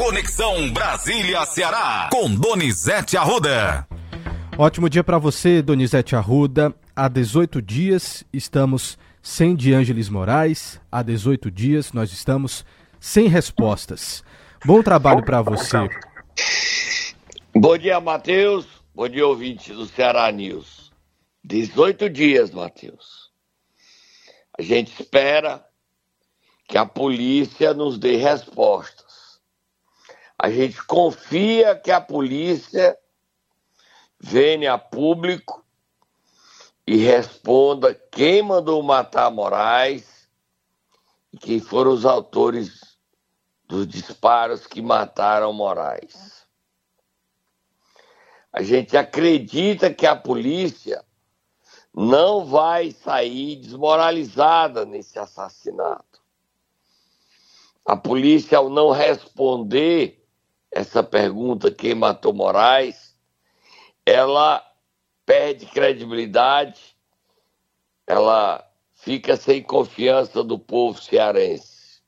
Conexão Brasília-Ceará, com Donizete Arruda. Ótimo dia para você, Donizete Arruda. Há 18 dias estamos sem De Ângeles Moraes. Há 18 dias nós estamos sem respostas. Bom trabalho para você. Bom dia, Matheus. Bom dia, ouvinte do Ceará News. 18 dias, Matheus. A gente espera que a polícia nos dê respostas. A gente confia que a polícia venha a público e responda quem mandou matar Moraes e quem foram os autores dos disparos que mataram Moraes. A gente acredita que a polícia não vai sair desmoralizada nesse assassinato. A polícia, ao não responder essa pergunta, quem matou Moraes, ela perde credibilidade, ela fica sem confiança do povo cearense.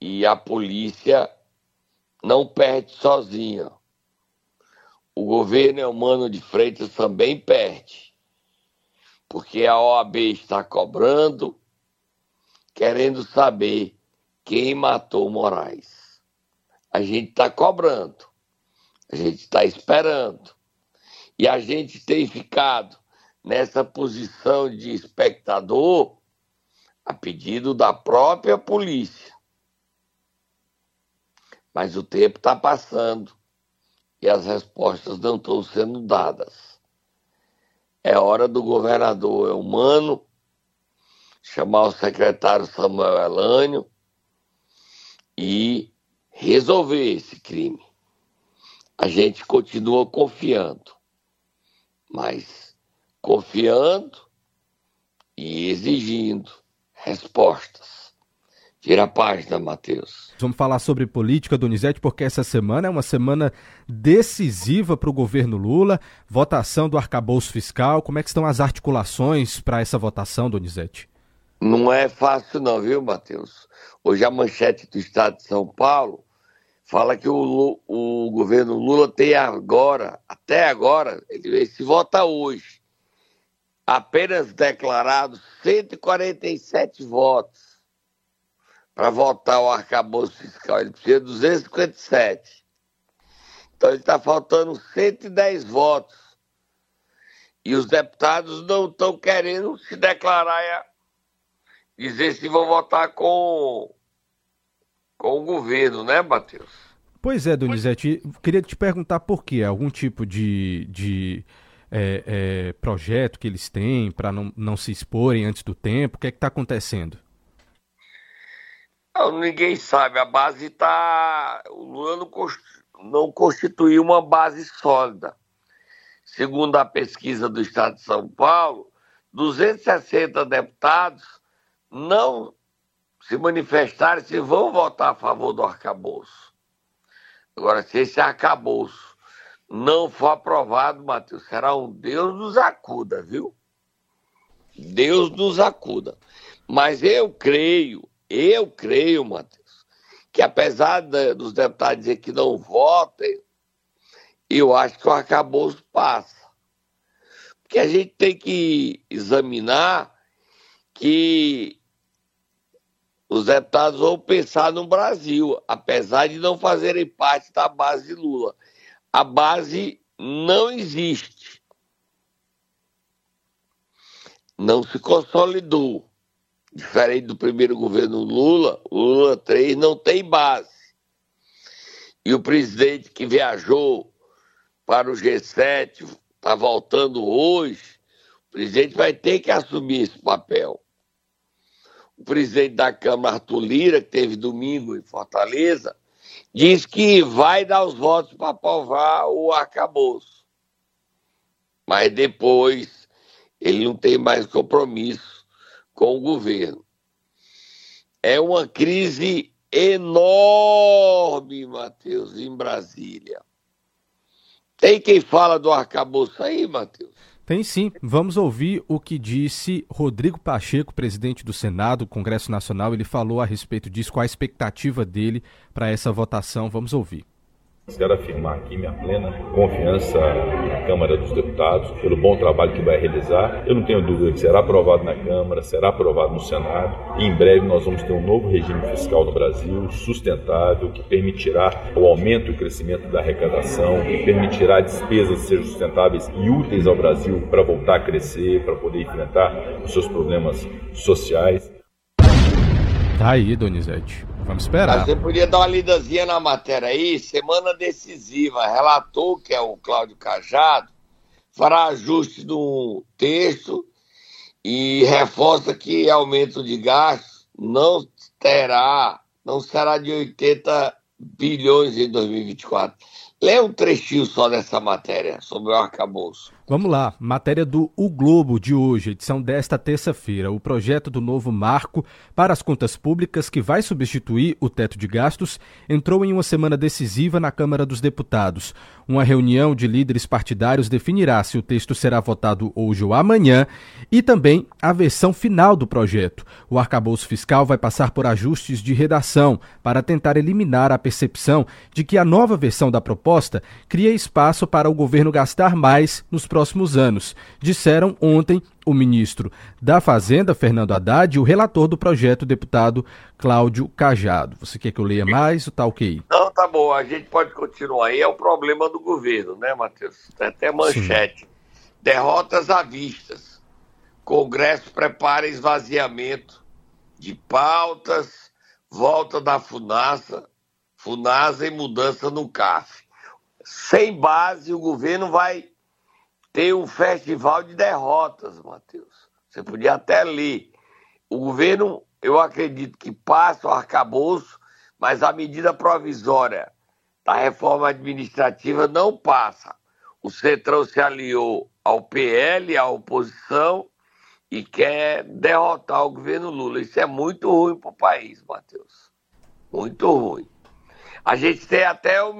E a polícia não perde sozinha. O governo Eumano de Freitas também perde. Porque a OAB está cobrando, querendo saber quem matou Moraes a gente está cobrando, a gente está esperando. E a gente tem ficado nessa posição de espectador a pedido da própria polícia. Mas o tempo está passando e as respostas não estão sendo dadas. É hora do governador Humano chamar o secretário Samuel Elânio e resolver esse crime. A gente continua confiando, mas confiando e exigindo respostas. Tira a página, Matheus. Vamos falar sobre política, Donizete, porque essa semana é uma semana decisiva para o governo Lula. Votação do arcabouço fiscal. Como é que estão as articulações para essa votação, Donizete? Não é fácil não, viu, Matheus? Hoje a manchete do Estado de São Paulo fala que o, o governo Lula tem agora, até agora, ele se vota hoje, apenas declarado 147 votos para votar o arcabouço fiscal. Ele precisa de 257. Então ele está faltando 110 votos. E os deputados não estão querendo se declarar, dizer se vão votar com com o governo, né, Matheus? Pois é, Donizete, queria te perguntar por quê? Algum tipo de, de é, é, projeto que eles têm para não, não se exporem antes do tempo? O que é que está acontecendo? Não, ninguém sabe. A base está. O Lula não, não constituiu uma base sólida. Segundo a pesquisa do Estado de São Paulo, 260 deputados não se manifestarem se vão votar a favor do arcabouço. Agora, se esse arcabouço não for aprovado, Matheus, será um Deus nos acuda, viu? Deus nos acuda. Mas eu creio, eu creio, Matheus, que apesar de, dos deputados dizer que não votem, eu acho que o arcabouço passa. Porque a gente tem que examinar que os deputados vão pensar no Brasil, apesar de não fazerem parte da base de Lula. A base não existe. Não se consolidou. Diferente do primeiro governo Lula, Lula 3 não tem base. E o presidente que viajou para o G7 está voltando hoje, o presidente vai ter que assumir esse papel o presidente da Câmara, Arthur Lira, que teve domingo em Fortaleza, diz que vai dar os votos para aprovar o arcabouço. Mas depois ele não tem mais compromisso com o governo. É uma crise enorme, Matheus, em Brasília. Tem quem fala do arcabouço aí, Matheus? Tem sim. Vamos ouvir o que disse Rodrigo Pacheco, presidente do Senado, Congresso Nacional. Ele falou a respeito disso, qual a expectativa dele para essa votação. Vamos ouvir. Quero afirmar aqui minha plena confiança na Câmara dos Deputados pelo bom trabalho que vai realizar. Eu não tenho dúvida que será aprovado na Câmara, será aprovado no Senado e em breve nós vamos ter um novo regime fiscal no Brasil, sustentável, que permitirá o aumento e o crescimento da arrecadação, que permitirá despesas sejam sustentáveis e úteis ao Brasil para voltar a crescer, para poder enfrentar os seus problemas sociais. Tá aí, Donizete. Vamos esperar. Mas você podia dar uma lidazinha na matéria aí, semana decisiva. Relatou que é o Cláudio Cajado, fará ajuste no texto e reforça que aumento de gastos não terá, não será de 80 bilhões em 2024. Lê um trechinho só dessa matéria sobre o arcabouço. Vamos lá, matéria do O Globo de hoje, edição desta terça-feira. O projeto do novo marco para as contas públicas, que vai substituir o teto de gastos, entrou em uma semana decisiva na Câmara dos Deputados. Uma reunião de líderes partidários definirá se o texto será votado hoje ou amanhã e também a versão final do projeto. O arcabouço fiscal vai passar por ajustes de redação para tentar eliminar a percepção de que a nova versão da proposta cria espaço para o governo gastar mais nos próximos anos, disseram ontem o ministro da Fazenda, Fernando Haddad, e o relator do projeto, deputado Cláudio Cajado. Você quer que eu leia mais ou tá ok? Não, tá bom, a gente pode continuar aí. É o problema do governo, né, Matheus? Tem até manchete. Sim. Derrotas à vistas. Congresso prepara esvaziamento de pautas, volta da FUNASA, FUNASA e mudança no CAF. Sem base, o governo vai tem um festival de derrotas, Matheus. Você podia até ler. O governo, eu acredito que passa o arcabouço, mas a medida provisória da reforma administrativa não passa. O Centrão se aliou ao PL, à oposição, e quer derrotar o governo Lula. Isso é muito ruim para o país, Matheus. Muito ruim. A gente tem até o,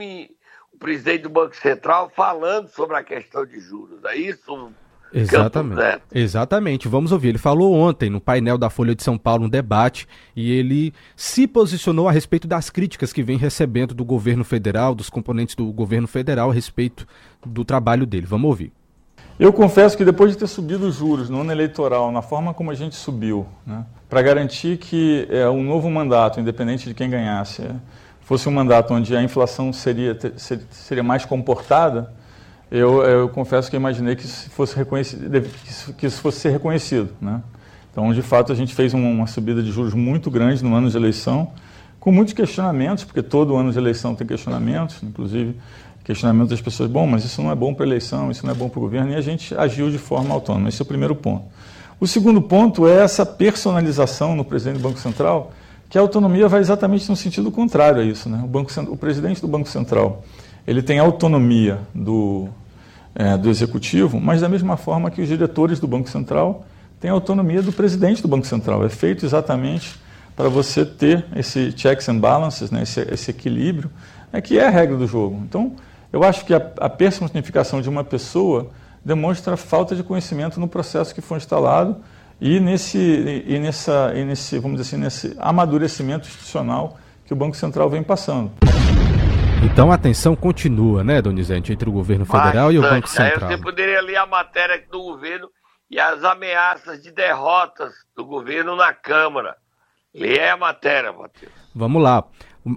o presidente do Banco Central falando sobre a questão de juros. É isso? Exatamente. Exatamente. Vamos ouvir. Ele falou ontem no painel da Folha de São Paulo, um debate, e ele se posicionou a respeito das críticas que vem recebendo do governo federal, dos componentes do governo federal a respeito do trabalho dele. Vamos ouvir. Eu confesso que depois de ter subido os juros no ano eleitoral, na forma como a gente subiu, né, para garantir que é, um novo mandato, independente de quem ganhasse, é, fosse um mandato onde a inflação seria, seria mais comportada, eu, eu confesso que imaginei que isso fosse, reconhecido, que isso fosse ser reconhecido. Né? Então, de fato, a gente fez uma, subida de juros muito grande no ano de eleição, com muitos questionamentos, porque todo ano de eleição tem questionamentos, inclusive questionamentos das pessoas, bom, mas isso não é bom para a eleição, isso não é bom para o governo, e a gente agiu de forma autônoma. Esse é o primeiro ponto. O segundo ponto é essa personalização no presidente do Banco Central, que a autonomia vai exatamente no sentido contrário a isso. Né? O, Banco, o presidente do Banco Central ele tem autonomia do, é, do executivo, mas da mesma forma que os diretores do Banco Central têm autonomia do presidente do Banco Central. É feito exatamente para você ter esse checks and balances, né? esse, esse equilíbrio, é que é a regra do jogo. Então, eu acho que a, a personificação de uma pessoa demonstra falta de conhecimento no processo que foi instalado e nesse, e nessa, e nesse, vamos dizer assim, nesse amadurecimento institucional que o Banco Central vem passando. Então a tensão continua, né, Donizete, entre o governo federal Bastante. e o Banco Central. Aí você poderia ler a matéria do governo e as ameaças de derrotas do governo na Câmara. Lê a matéria, Matheus. Vamos lá.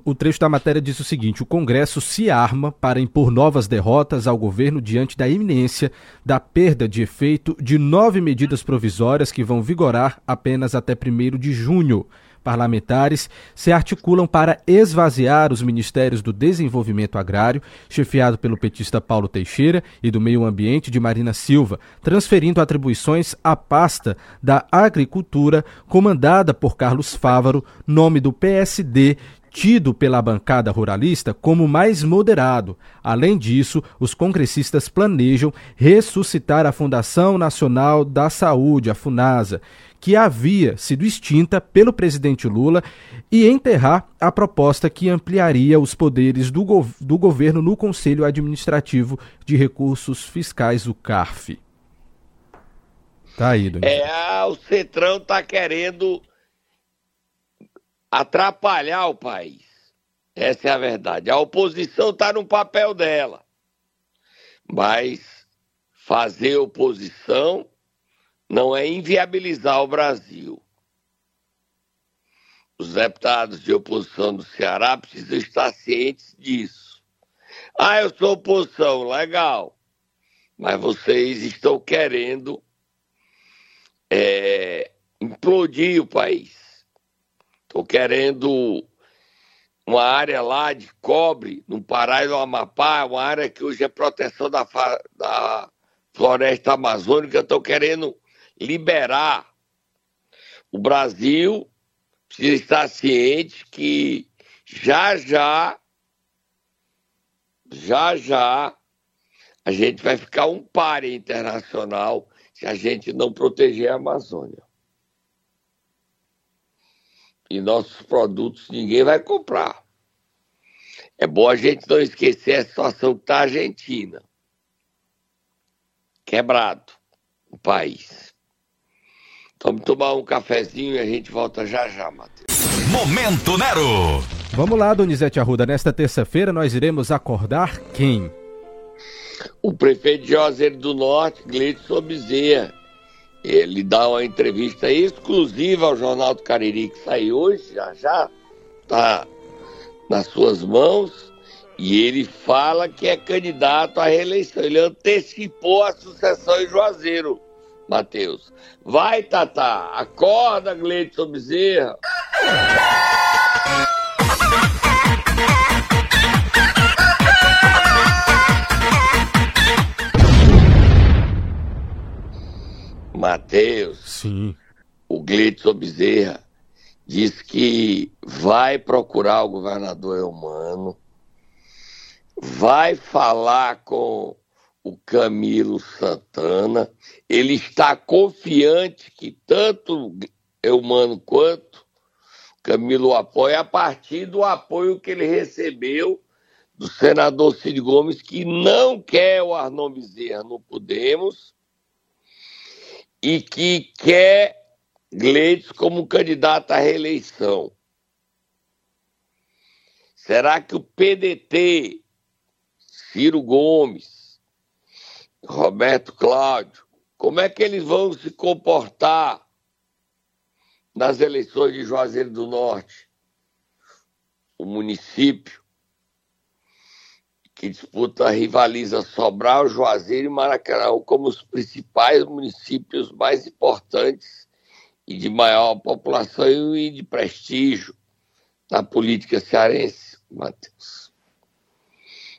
O trecho da matéria diz o seguinte: o Congresso se arma para impor novas derrotas ao governo diante da iminência da perda de efeito de nove medidas provisórias que vão vigorar apenas até 1 de junho. Parlamentares se articulam para esvaziar os ministérios do Desenvolvimento Agrário, chefiado pelo petista Paulo Teixeira, e do Meio Ambiente de Marina Silva, transferindo atribuições à pasta da Agricultura, comandada por Carlos Fávaro, nome do PSD, tido pela bancada ruralista como mais moderado. Além disso, os congressistas planejam ressuscitar a Fundação Nacional da Saúde, a FUNASA, que havia sido extinta pelo presidente Lula, e enterrar a proposta que ampliaria os poderes do, gov do governo no Conselho Administrativo de Recursos Fiscais, o CARF. Tá aí. É, o Centrão tá querendo atrapalhar o país. Essa é a verdade. A oposição está no papel dela. Mas fazer oposição não é inviabilizar o Brasil. Os deputados de oposição do Ceará precisam estar cientes disso. Ah, eu sou oposição, legal. Mas vocês estão querendo é, implodir o país. Estão querendo uma área lá de cobre, no Pará e no Amapá, uma área que hoje é proteção da, da floresta amazônica, estão querendo liberar. O Brasil precisa estar ciente que já já, já já, a gente vai ficar um páreo internacional se a gente não proteger a Amazônia. E nossos produtos ninguém vai comprar. É bom a gente não esquecer a situação que está a Argentina. Quebrado o país. Vamos tomar um cafezinho e a gente volta já já, Matheus. Momento Nero! Vamos lá, Donizete Arruda. Nesta terça-feira nós iremos acordar quem? o prefeito de Juazeiro do Norte, Gleidson Bezerra. Ele dá uma entrevista exclusiva ao Jornal do Cariri, que sai hoje, já já está nas suas mãos, e ele fala que é candidato à reeleição. Ele antecipou a sucessão em Juazeiro, Matheus. Vai, Tata, acorda, Gleidson Bezerra. Matheus, Sim. o Glitson Bezerra, diz que vai procurar o governador Eumano, vai falar com o Camilo Santana, ele está confiante que tanto Eumano quanto Camilo apoia a partir do apoio que ele recebeu do senador Cid Gomes, que não quer o Arnon Bezerra no Podemos, e que quer Gleides como candidato à reeleição. Será que o PDT, Ciro Gomes, Roberto Cláudio, como é que eles vão se comportar nas eleições de Juazeiro do Norte? O município que disputa, rivaliza Sobral, Juazeiro e Maracanã como os principais municípios mais importantes e de maior população e de prestígio na política cearense, Matheus.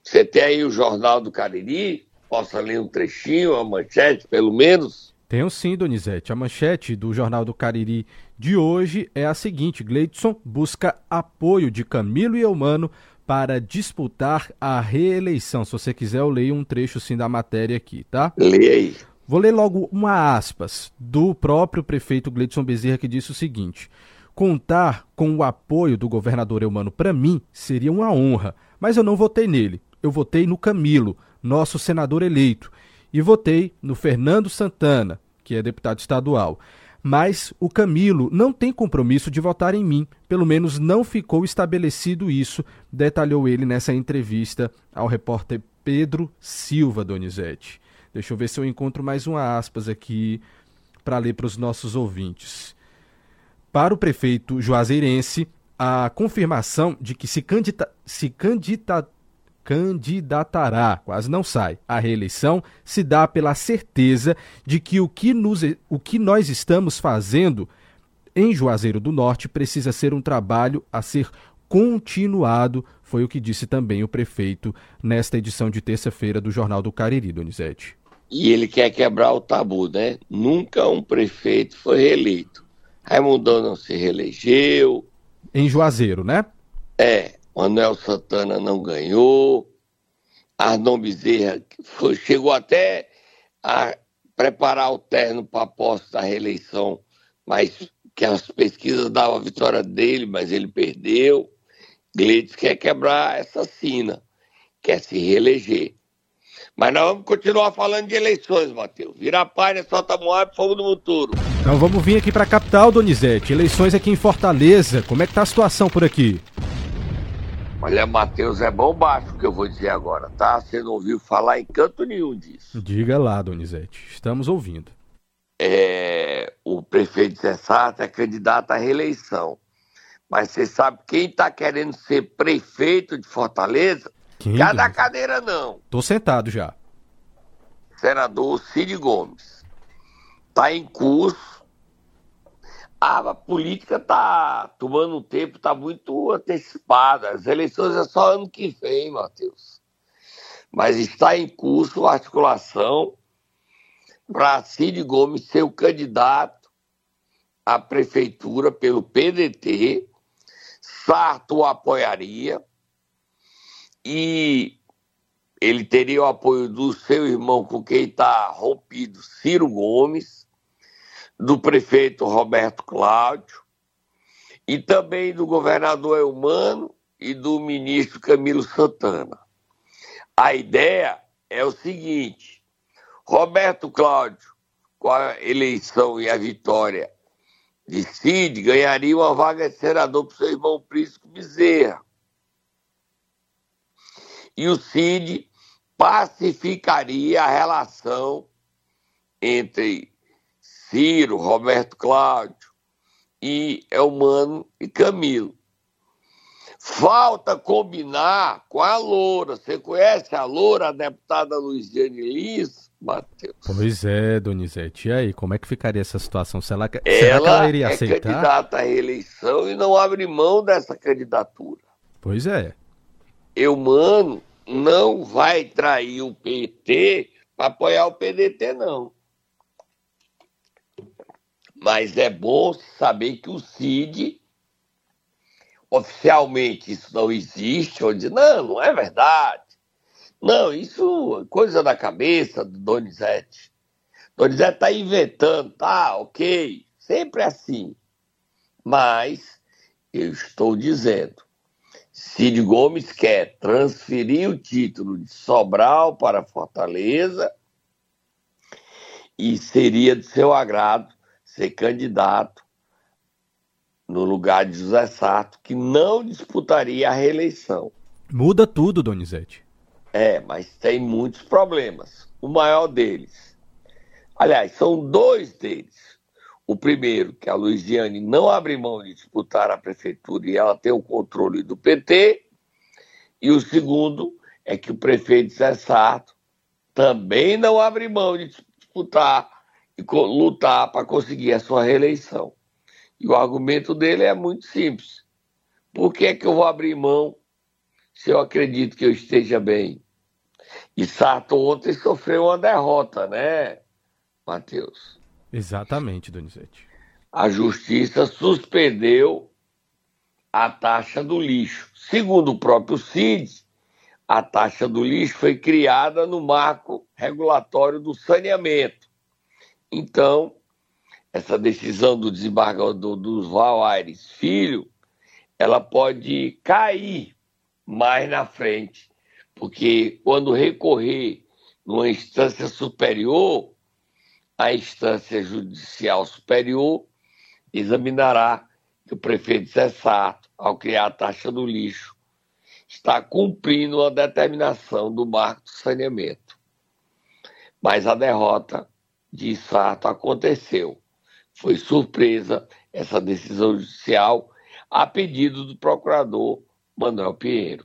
Você tem aí o Jornal do Cariri? Possa ler um trechinho, uma manchete, pelo menos? Tenho sim, Donizete. A manchete do Jornal do Cariri de hoje é a seguinte: Gleidson busca apoio de Camilo e Eumano para disputar a reeleição. Se você quiser, eu leio um trecho sim da matéria aqui, tá? Leia aí. Vou ler logo uma aspas do próprio prefeito Gleidson Bezerra que disse o seguinte: Contar com o apoio do governador Eumano para mim seria uma honra, mas eu não votei nele. Eu votei no Camilo, nosso senador eleito, e votei no Fernando Santana, que é deputado estadual mas o Camilo não tem compromisso de votar em mim, pelo menos não ficou estabelecido isso, detalhou ele nessa entrevista ao repórter Pedro Silva Donizete. Deixa eu ver se eu encontro mais uma aspas aqui para ler para os nossos ouvintes. Para o prefeito juazeirense, a confirmação de que se, candida se candidata candidatará, quase não sai, à reeleição, se dá pela certeza de que o que, nos, o que nós estamos fazendo em Juazeiro do Norte precisa ser um trabalho a ser continuado, foi o que disse também o prefeito nesta edição de terça-feira do Jornal do Cariri, Donizete. E ele quer quebrar o tabu, né? Nunca um prefeito foi reeleito. Raimundo não se reelegeu. Em Juazeiro, né? É, Manuel Santana não ganhou, Arnon Bezerra foi, chegou até a preparar o terno para a posse da reeleição, mas que as pesquisas davam a vitória dele, mas ele perdeu. Gleides quer quebrar essa sina, quer se reeleger. Mas nós vamos continuar falando de eleições, Matheus. Vira a página, solta Moab, fogo no futuro. Então vamos vir aqui para a capital, Donizete. Eleições aqui em Fortaleza. Como é que tá a situação por aqui? Olha, Matheus, é bom baixo o que eu vou dizer agora, tá? Você não ouviu falar em canto nenhum disso. Diga lá, Donizete. Estamos ouvindo. É, o prefeito Zé Sarto é candidato à reeleição. Mas você sabe quem está querendo ser prefeito de Fortaleza? Quem? Cada cadeira não. Tô sentado já. senador Cid Gomes. Está em curso. A política está tomando um tempo, está muito antecipada. As eleições é só ano que vem, Matheus. Mas está em curso a articulação para Cid Gomes ser o candidato à prefeitura pelo PDT. Sarto o apoiaria e ele teria o apoio do seu irmão com quem está rompido, Ciro Gomes, do prefeito Roberto Cláudio, e também do governador Elmano e do ministro Camilo Santana. A ideia é o seguinte: Roberto Cláudio, com a eleição e a vitória de Cid, ganharia uma vaga de senador para o seu irmão Príncipe Bezerra. E o Cid pacificaria a relação entre Ciro, Roberto Cláudio e Elmano e Camilo. Falta combinar com a Loura. Você conhece a Loura, a deputada Luiziane Lins, Matheus? Pois é, Donizete. E aí, como é que ficaria essa situação? Será que, será que Ela ela iria é aceitar? candidata à reeleição e não abre mão dessa candidatura. Pois é. Eumano não vai trair o PT para apoiar o PDT, não. Mas é bom saber que o Cid, oficialmente isso não existe, onde não, não é verdade. Não, isso é coisa da cabeça do Donizete. Donizete está inventando, tá, ok, sempre assim. Mas eu estou dizendo, Cid Gomes quer transferir o título de Sobral para Fortaleza e seria de seu agrado ser candidato no lugar de José Sarto, que não disputaria a reeleição. Muda tudo, Donizete. É, mas tem muitos problemas. O maior deles. Aliás, são dois deles. O primeiro, que a Luiziane não abre mão de disputar a prefeitura e ela tem o controle do PT. E o segundo é que o prefeito Zé Sarto também não abre mão de disputar lutar para conseguir a sua reeleição. E o argumento dele é muito simples. Por que, é que eu vou abrir mão se eu acredito que eu esteja bem? E Sarto ontem sofreu uma derrota, né, Matheus? Exatamente, Donizete. a justiça suspendeu a taxa do lixo. Segundo o próprio CID, a taxa do lixo foi criada no marco regulatório do saneamento. Então, essa decisão do desembargador dos Val Aires Filho, ela pode cair mais na frente, porque quando recorrer numa instância superior, a instância judicial superior examinará que o prefeito Zé Sato, ao criar a taxa do lixo, está cumprindo a determinação do marco do saneamento. Mas a derrota de Sato aconteceu. Foi surpresa essa decisão judicial a pedido do procurador Manuel Pinheiro.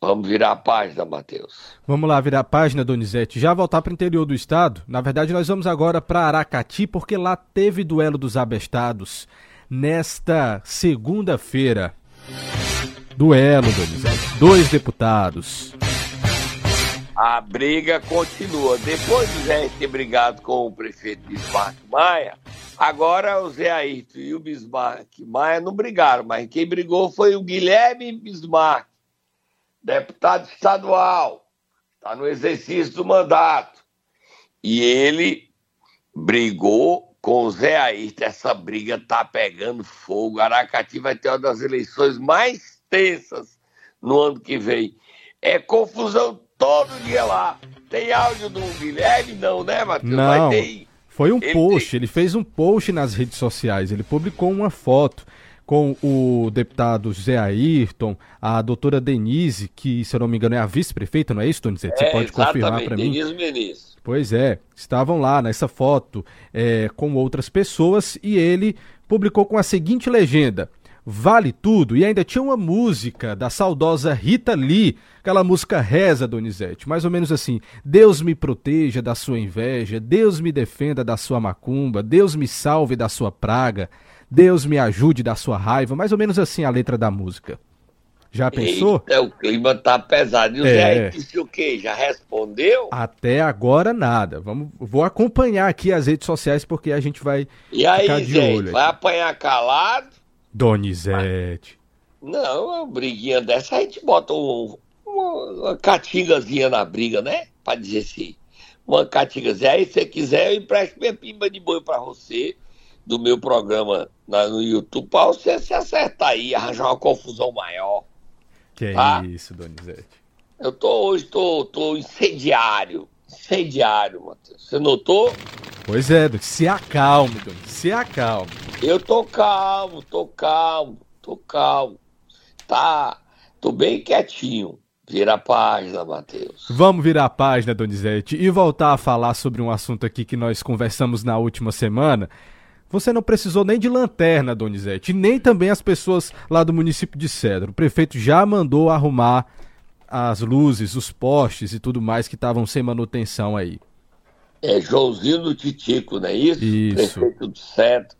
Vamos virar a página, Matheus. Vamos lá virar a página, Donizete. Já voltar para o interior do estado. Na verdade, nós vamos agora para Aracati, porque lá teve duelo dos abestados nesta segunda-feira. Duelo, Donizete. Dois deputados. A briga continua. Depois do Zé ter brigado com o prefeito Bismarck Maia, agora o Zé Ayrton e o Bismarck Maia não brigaram, mas quem brigou foi o Guilherme Bismarck, deputado estadual, está no exercício do mandato. E ele brigou com o Zé Ayrton. Essa briga tá pegando fogo. Aracati vai ter uma das eleições mais tensas no ano que vem. É confusão todo dia lá. Tem áudio do Guilherme? Não, né, Matheus? Não. Foi um ele post, tem... ele fez um post nas redes sociais, ele publicou uma foto com o deputado José Ayrton, a doutora Denise, que, se eu não me engano, é a vice-prefeita, não é isso, Donizete? Você é, pode confirmar para mim? Denise Menezes. Pois é, estavam lá nessa foto é, com outras pessoas e ele publicou com a seguinte legenda: Vale tudo e ainda tinha uma música da saudosa Rita Lee, aquela música reza, Donizete, mais ou menos assim: Deus me proteja da sua inveja, Deus me defenda da sua macumba, Deus me salve da sua praga, Deus me ajude da sua raiva, mais ou menos assim a letra da música. Já pensou? Eita, o clima tá pesado. E o é. Zé disse o quê? Já respondeu? Até agora nada. Vamos, vou acompanhar aqui as redes sociais porque a gente vai e aí, ficar de Zé, olho. Vai apanhar calado? Donizete. Não, uma briguinha dessa a gente bota um, uma, uma catingazinha na briga, né? Pra dizer assim. Uma catingazinha. Aí, se você quiser, eu empresto minha pimba de boi pra você do meu programa no YouTube pra você se acertar aí, arranjar uma confusão maior. Que tá? isso, Donizete. Eu tô hoje, tô, tô incendiário. Incendiário, Matheus. Você notou? Pois é, se acalme. Se acalme. Eu tô calmo, tô calmo, tô calmo. Tá, tô bem quietinho. Vira a página, Matheus. Vamos virar a página, Donizete, e voltar a falar sobre um assunto aqui que nós conversamos na última semana, você não precisou nem de lanterna, Donizete, nem também as pessoas lá do município de Cedro. O prefeito já mandou arrumar as luzes, os postes e tudo mais que estavam sem manutenção aí. É Joãozinho do Titico, não é isso? Isso. Prefeito de Cedro.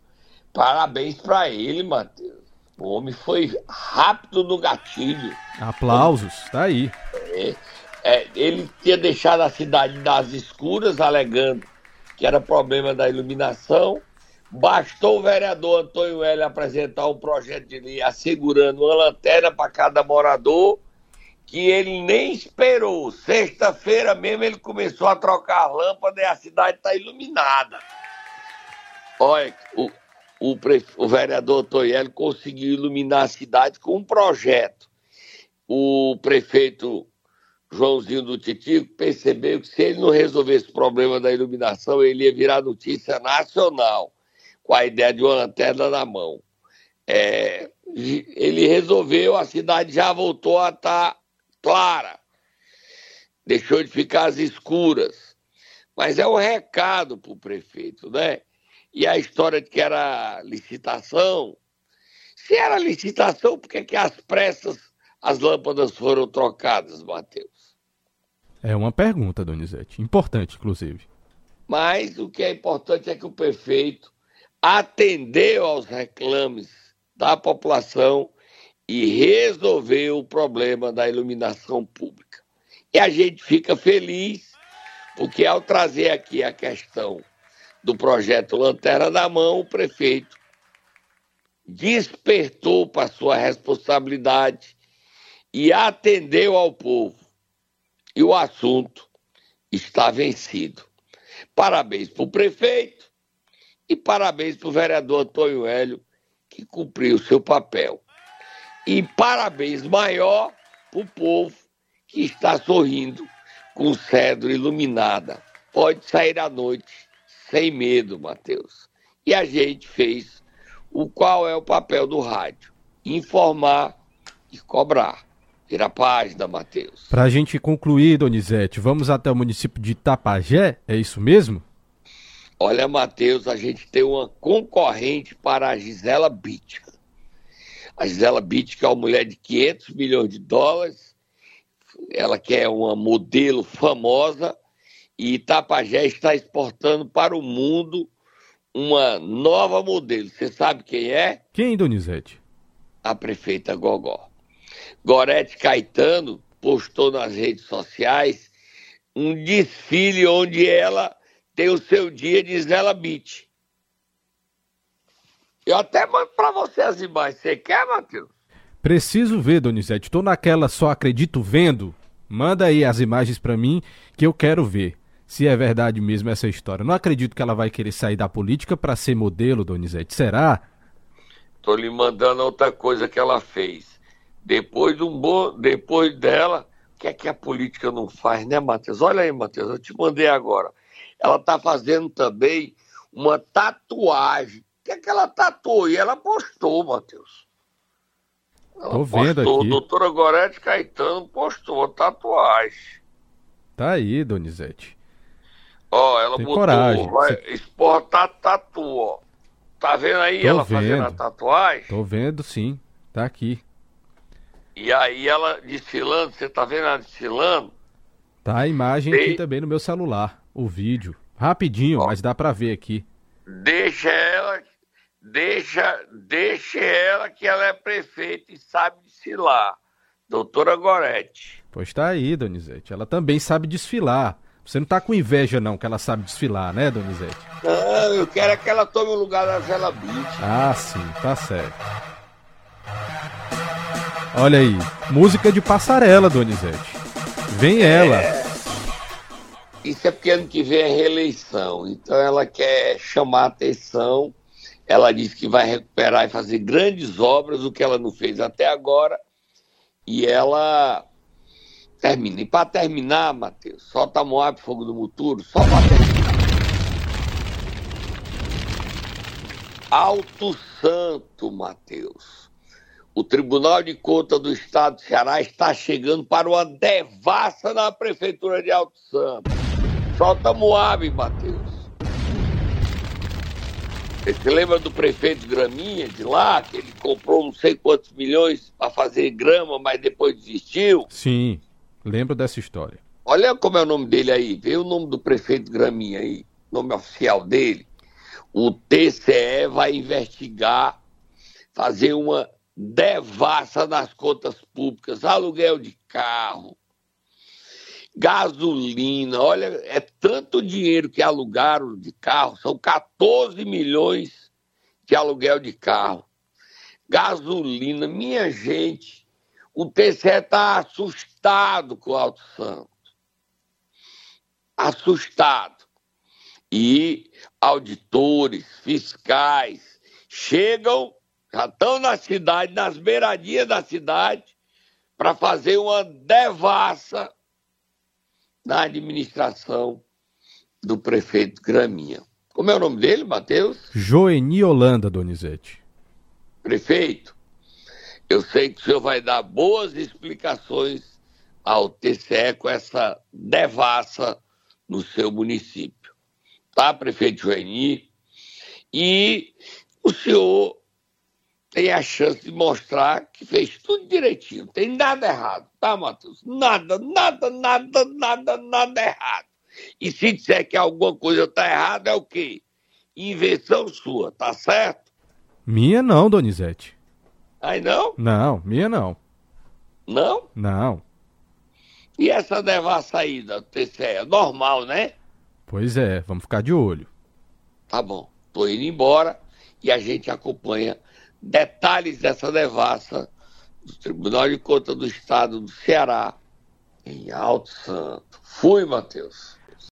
Parabéns para ele, Matheus. O homem foi rápido no gatilho. Aplausos, tá aí. É, é, ele tinha deixado a cidade das escuras, alegando que era problema da iluminação. Bastou o vereador Antônio Hélio apresentar um projeto de lei assegurando uma lanterna para cada morador, que ele nem esperou. Sexta-feira mesmo ele começou a trocar a lâmpada e a cidade está iluminada. Olha, o, o, o vereador Hélio conseguiu iluminar a cidade com um projeto. O prefeito Joãozinho do Titico percebeu que se ele não resolvesse o problema da iluminação, ele ia virar notícia nacional com a ideia de uma lanterna na mão. É, ele resolveu, a cidade já voltou a estar tá clara, deixou de ficar às escuras. Mas é um recado para o prefeito, né? E a história de que era licitação. Se era licitação, por que, que às pressas as lâmpadas foram trocadas, Matheus? É uma pergunta, Donizete. Importante, inclusive. Mas o que é importante é que o prefeito atendeu aos reclames da população e resolveu o problema da iluminação pública. E a gente fica feliz, porque ao trazer aqui a questão do projeto Lanterna da Mão, o prefeito despertou para sua responsabilidade e atendeu ao povo. E o assunto está vencido. Parabéns para o prefeito, e parabéns para o vereador Antônio Hélio, que cumpriu o seu papel. E parabéns maior para o povo que está sorrindo com cedro iluminada. Pode sair à noite sem medo, Matheus. E a gente fez o qual é o papel do rádio: informar e cobrar. Vira a página, Matheus. Para a gente concluir, Donizete, vamos até o município de Itapajé, é isso mesmo? Olha, Matheus, a gente tem uma concorrente para a Gisela Bitt. A Gisela Bitt, que é uma mulher de 500 milhões de dólares, ela que é uma modelo famosa, e Itapajé está exportando para o mundo uma nova modelo. Você sabe quem é? Quem, Donizete? A prefeita Gogó. Gorete Caetano postou nas redes sociais um desfile onde ela tem o seu dia de Zela Beach. Eu até mando para você as imagens. Você quer, Matheus? Preciso ver, Donizete. Estou naquela só acredito vendo. Manda aí as imagens para mim que eu quero ver. Se é verdade mesmo essa história. Não acredito que ela vai querer sair da política para ser modelo, Donizete. Será? Tô lhe mandando outra coisa que ela fez. Depois de um bom, depois dela, que é que a política não faz, né, Matheus? Olha aí, Matheus, eu te mandei agora. Ela está fazendo também uma tatuagem. Que é que ela tatuou? E ela postou, Matheus. Ela Tô vendo postou, aqui. Doutora Gorete Caetano postou tatuagem. Tá aí, Donizete. Ó, ela Tem botou, coragem. vai Você- exportar tatu, ó. Tá vendo aí Tô ela fazendo a vendo. tatuagem? Tô vendo sim. Tá aqui. E aí ela desfilando, você tá vendo ela desfilando? Tá a imagem aqui Ei. também no meu celular. O vídeo. Rapidinho, mas dá pra ver aqui. Deixa ela, deixa, deixa ela que ela é prefeita e sabe desfilar. Doutora Gorete. Pois tá aí, Donizete. Ela também sabe desfilar. Você não tá com inveja, não, que ela sabe desfilar, né, Donizete? Não, eu quero é que ela tome o lugar da Zela Beach. Ah, sim, tá certo. Olha aí, música de passarela, Donizete. Vem ela. Isso é porque ano que vem é reeleição. Então ela quer chamar a atenção. Ela disse que vai recuperar e fazer grandes obras, o que ela não fez até agora. E ela termina. E para terminar, Matheus, solta Moab Fogo do Muturo, só para terminar. Alto Santo, Matheus. O Tribunal de Contas do Estado do Ceará está chegando para uma devassa na Prefeitura de Alto Santo. Solta Moab, Matheus. Você lembra do prefeito Graminha de lá, que ele comprou não sei quantos milhões para fazer grama, mas depois desistiu? Sim, lembro dessa história. Olha como é o nome dele aí. Vê o nome do prefeito Graminha aí, nome oficial dele. O TCE vai investigar, fazer uma devassa nas contas públicas, aluguel de carro, gasolina. Olha, é tanto dinheiro que alugaram de carro, são 14 milhões de aluguel de carro. Gasolina, minha gente, o TCE está assustado com o Alto Santo. Assustado. E auditores, fiscais, chegam, já estão na cidade, nas beiradinhas da cidade, para fazer uma devassa na administração do prefeito Graminha. Como é o nome dele, Matheus? Joeni Holanda, Donizete. Prefeito, eu sei que o senhor vai dar boas explicações ao TCE com essa devassa no seu município. Tá, prefeito Joeni? E o senhor tem a chance de mostrar que fez tudo direitinho. Não tem nada errado, tá, Matheus? Nada, nada, nada, nada, nada errado. E se disser que alguma coisa está errada, é o quê? Invenção sua, tá certo? Minha não, Donizete. Aí não? Não, minha não. Não? Não. E essa devassa aí da TCE? É normal, né? Pois é, vamos ficar de olho. Tá bom. Tô indo embora e a gente acompanha detalhes dessa devassa do Tribunal de Contas do Estado do Ceará, em Alto Santo. Fui, Matheus.